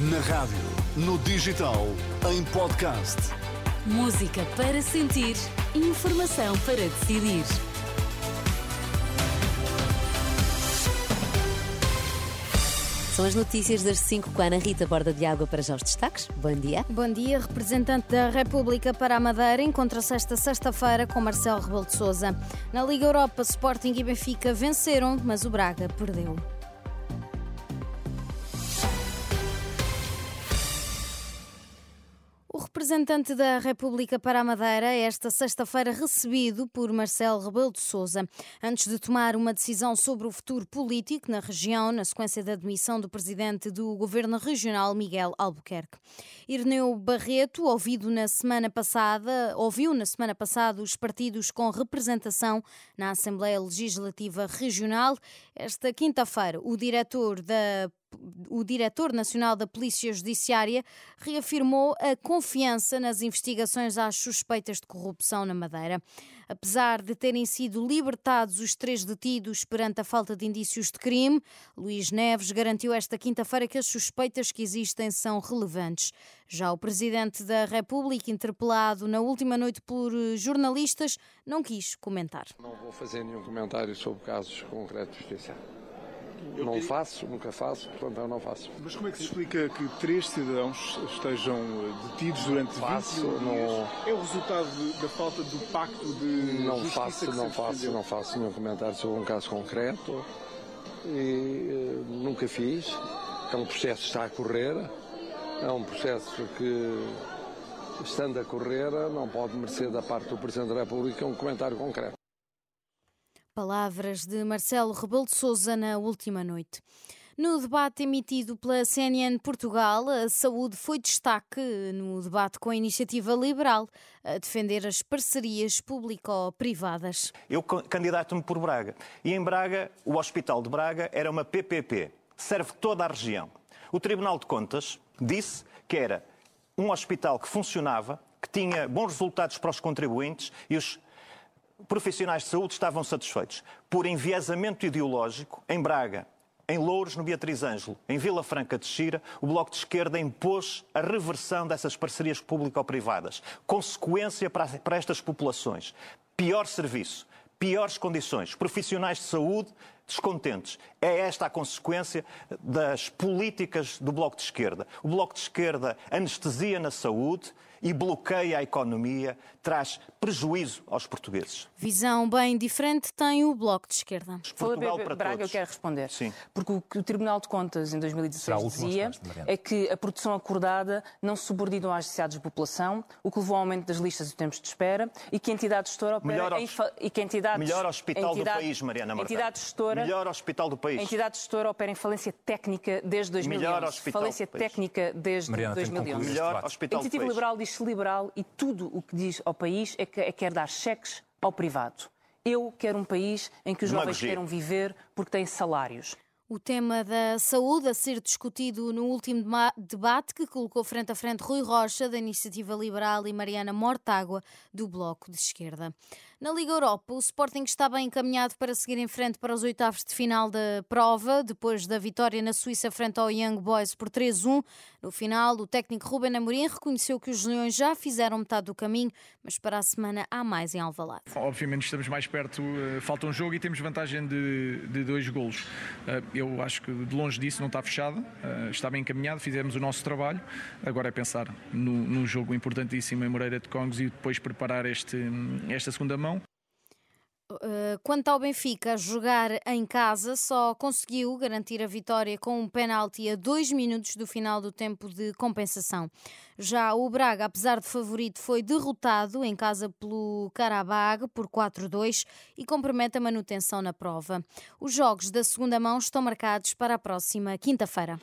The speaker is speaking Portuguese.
Na rádio, no digital, em podcast. Música para sentir, informação para decidir. São as notícias das 5 com a Ana Rita Borda de Água para já os destaques. Bom dia. Bom dia. Representante da República para a Madeira encontra-se esta sexta-feira com Marcelo Rebelo de Sousa. Na Liga Europa, Sporting e Benfica venceram, mas o Braga perdeu. O representante da República para a Madeira, esta sexta-feira recebido por Marcelo Rebelo de Sousa, antes de tomar uma decisão sobre o futuro político na região, na sequência da admissão do presidente do governo regional, Miguel Albuquerque. Irneu Barreto, ouvido na semana passada, ouviu na semana passada os partidos com representação na Assembleia Legislativa Regional. Esta quinta-feira, o diretor da o diretor nacional da Polícia Judiciária reafirmou a confiança nas investigações às suspeitas de corrupção na Madeira. Apesar de terem sido libertados os três detidos perante a falta de indícios de crime, Luís Neves garantiu esta quinta-feira que as suspeitas que existem são relevantes. Já o presidente da República, interpelado na última noite por jornalistas, não quis comentar. Não vou fazer nenhum comentário sobre casos concretos de justiça. Não faço, nunca faço, portanto eu não faço. Mas como é que se explica que três cidadãos estejam eh, detidos durante faço, 21 não... dias? É o resultado da falta do pacto de Não justiça faço, que se não faço, defendeu? não faço nenhum comentário sobre um caso concreto e eh, nunca fiz. É um processo que está a correr, é um processo que, estando a correr, não pode merecer da parte do Presidente da República um comentário concreto. Palavras de Marcelo Rebelo de Sousa na última noite. No debate emitido pela CNN Portugal, a saúde foi destaque no debate com a iniciativa liberal a defender as parcerias público-privadas. Eu ca- candidato-me por Braga. E em Braga, o Hospital de Braga era uma PPP. Serve toda a região. O Tribunal de Contas disse que era um hospital que funcionava, que tinha bons resultados para os contribuintes e os profissionais de saúde estavam satisfeitos. Por enviesamento ideológico, em Braga, em Louros, no Beatriz Ângelo, em Vila Franca de Xira, o Bloco de Esquerda impôs a reversão dessas parcerias público-privadas. Consequência para, para estas populações. Pior serviço, piores condições, profissionais de saúde descontentes. É esta a consequência das políticas do Bloco de Esquerda. O Bloco de Esquerda anestesia na saúde e bloqueia a economia, traz prejuízo aos portugueses. Visão bem diferente tem o Bloco de Esquerda. Portugal para Braga, todos. eu quero responder. Sim. Porque o que o Tribunal de Contas em 2016 Será a última dizia é que a produção acordada não se subordinou às necessidades de população, o que levou ao aumento das listas e tempos de espera e que a entidade gestora opera Melhor em e que a entidade, Melhor hospital do entidade- país, Mariana Martins. entidade gestora Melhor hospital do país. a entidade gestora opera em falência técnica desde 2011. Melhor hospital falência do país. técnica desde Mariana, tem que 2011. concluir. Melhor hospital do iniciativa país. liberal diz-se liberal e tudo o que diz ao país é que é quer dar cheques ao privado. Eu quero um país em que os jovens queiram viver porque têm salários. O tema da saúde a ser discutido no último debate que colocou frente a frente Rui Rocha, da Iniciativa Liberal, e Mariana Mortágua, do Bloco de Esquerda. Na Liga Europa, o Sporting está bem encaminhado para seguir em frente para os oitavos de final da prova, depois da vitória na Suíça frente ao Young Boys por 3-1. No final, o técnico Ruben Amorim reconheceu que os Leões já fizeram metade do caminho, mas para a semana há mais em Alvalade. Obviamente estamos mais perto, eh, falta um jogo e temos vantagem de, de dois golos. Eu acho que de longe disso não está fechado, eh, está bem encaminhado, fizemos o nosso trabalho. Agora é pensar no, num jogo importantíssimo em Moreira de Congos e depois preparar este, esta segunda mão. Uh, Quanto ao Benfica, jogar em casa, só conseguiu garantir a vitória com um penalti a dois minutos do final do tempo de compensação. Já o Braga, apesar de favorito, foi derrotado em casa pelo Karabag por 4-2 e compromete a manutenção na prova. Os jogos da segunda mão estão marcados para a próxima quinta-feira.